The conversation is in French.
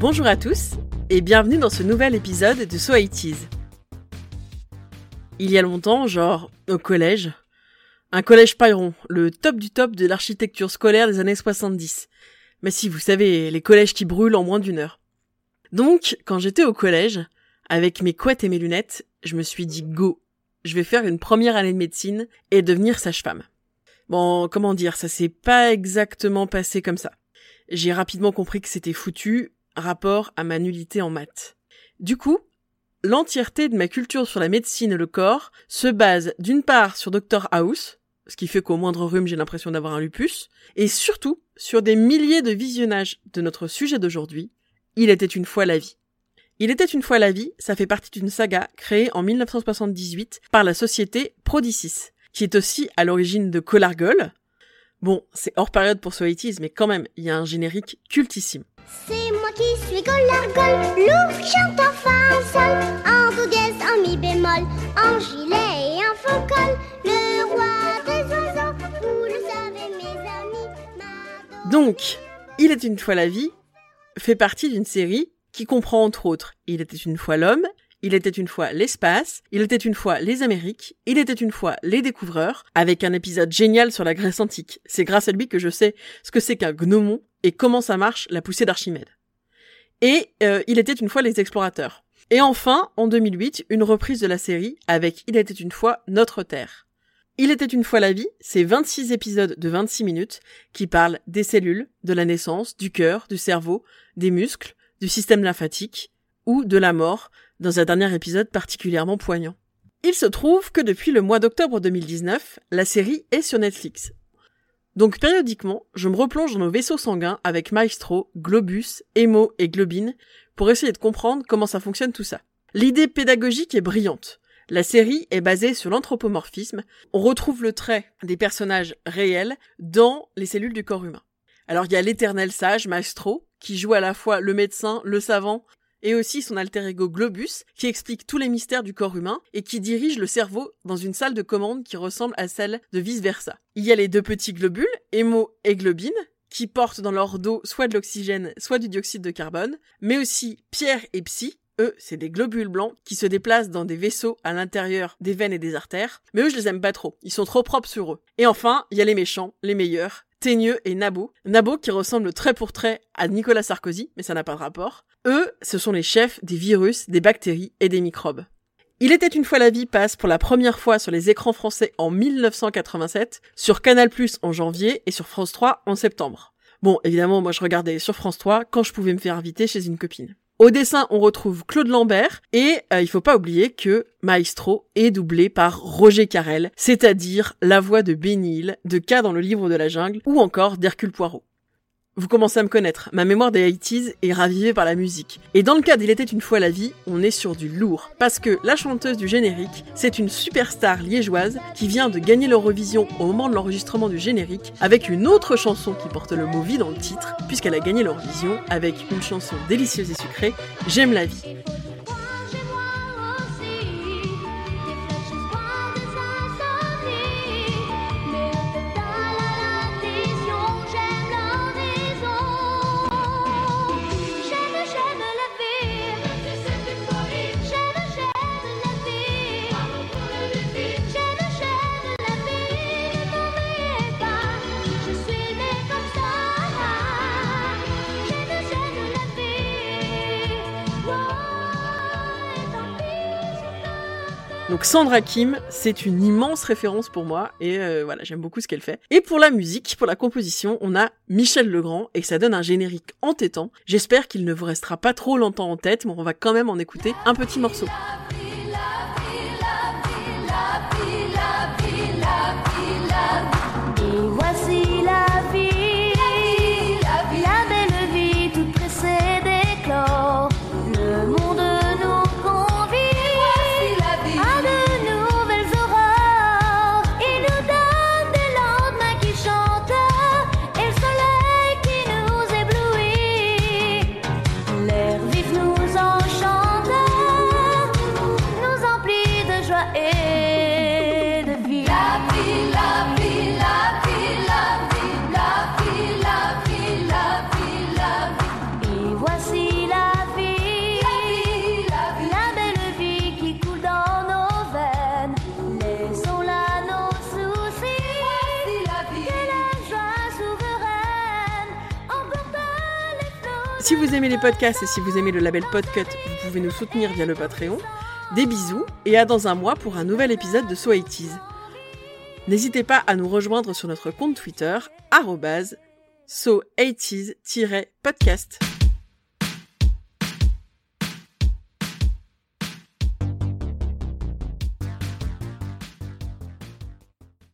Bonjour à tous et bienvenue dans ce nouvel épisode de So It Il y a longtemps, genre au collège, un collège Pyron, le top du top de l'architecture scolaire des années 70. Mais si vous savez, les collèges qui brûlent en moins d'une heure. Donc, quand j'étais au collège, avec mes couettes et mes lunettes, je me suis dit go, je vais faire une première année de médecine et devenir sage-femme. Bon, comment dire, ça s'est pas exactement passé comme ça. J'ai rapidement compris que c'était foutu, rapport à ma nullité en maths. Du coup, l'entièreté de ma culture sur la médecine et le corps se base d'une part sur Dr House, ce qui fait qu'au moindre rhume j'ai l'impression d'avoir un lupus, et surtout sur des milliers de visionnages de notre sujet d'aujourd'hui, Il était une fois la vie. Il était une fois la vie, ça fait partie d'une saga créée en 1978 par la société Prodicis, qui est aussi à l'origine de Colargol. Bon, c'est hors période pour Soitis, mais quand même, il y a un générique cultissime. C'est moi qui suis Colargol, loup chante en fa sol, en do dièse, en mi bémol, en gilet et en faux col, le roi des oiseaux, vous le savez mes amis. ma Donc, Il était une fois la vie fait partie d'une série qui comprend entre autres Il était une fois l'homme, Il était une fois l'espace, Il était une fois les Amériques, Il était une fois les découvreurs, avec un épisode génial sur la Grèce antique. C'est grâce à lui que je sais ce que c'est qu'un gnomon et comment ça marche la poussée d'Archimède. Et euh, Il était une fois les explorateurs. Et enfin, en 2008, une reprise de la série avec Il était une fois notre Terre. Il était une fois la vie, c'est 26 épisodes de 26 minutes qui parlent des cellules, de la naissance, du cœur, du cerveau, des muscles, du système lymphatique ou de la mort dans un dernier épisode particulièrement poignant. Il se trouve que depuis le mois d'octobre 2019, la série est sur Netflix. Donc périodiquement, je me replonge dans nos vaisseaux sanguins avec Maestro, Globus, Emo et Globine pour essayer de comprendre comment ça fonctionne tout ça. L'idée pédagogique est brillante. La série est basée sur l'anthropomorphisme. On retrouve le trait des personnages réels dans les cellules du corps humain. Alors il y a l'éternel sage, Maestro, qui joue à la fois le médecin, le savant, et aussi son alter ego Globus, qui explique tous les mystères du corps humain et qui dirige le cerveau dans une salle de commande qui ressemble à celle de vice versa. Il y a les deux petits globules, Hémo et Globine, qui portent dans leur dos soit de l'oxygène, soit du dioxyde de carbone, mais aussi Pierre et Psy, eux, c'est des globules blancs qui se déplacent dans des vaisseaux à l'intérieur des veines et des artères. Mais eux, je les aime pas trop. Ils sont trop propres sur eux. Et enfin, il y a les méchants, les meilleurs, Teigneux et Nabo. Nabo qui ressemble trait pour trait à Nicolas Sarkozy, mais ça n'a pas de rapport. Eux, ce sont les chefs des virus, des bactéries et des microbes. Il était une fois la vie passe pour la première fois sur les écrans français en 1987, sur Canal+ en janvier et sur France 3 en septembre. Bon, évidemment, moi je regardais sur France 3 quand je pouvais me faire inviter chez une copine. Au dessin, on retrouve Claude Lambert et euh, il faut pas oublier que Maestro est doublé par Roger Carrel, c'est-à-dire la voix de Bénil, de K dans le livre de la jungle ou encore d'Hercule Poirot. Vous commencez à me connaître, ma mémoire des 80s est ravivée par la musique. Et dans le cas d'Il était une fois la vie, on est sur du lourd. Parce que la chanteuse du générique, c'est une superstar liégeoise qui vient de gagner l'Eurovision au moment de l'enregistrement du générique avec une autre chanson qui porte le mot vie dans le titre, puisqu'elle a gagné l'Eurovision avec une chanson délicieuse et sucrée, J'aime la vie. Donc Sandra Kim, c'est une immense référence pour moi et euh, voilà, j'aime beaucoup ce qu'elle fait. Et pour la musique, pour la composition, on a Michel Legrand et ça donne un générique entêtant. J'espère qu'il ne vous restera pas trop longtemps en tête, mais on va quand même en écouter un petit morceau. Si vous aimez les podcasts et si vous aimez le label Podcut, vous pouvez nous soutenir via le Patreon. Des bisous et à dans un mois pour un nouvel épisode de So 80 N'hésitez pas à nous rejoindre sur notre compte Twitter, so 80s-podcast.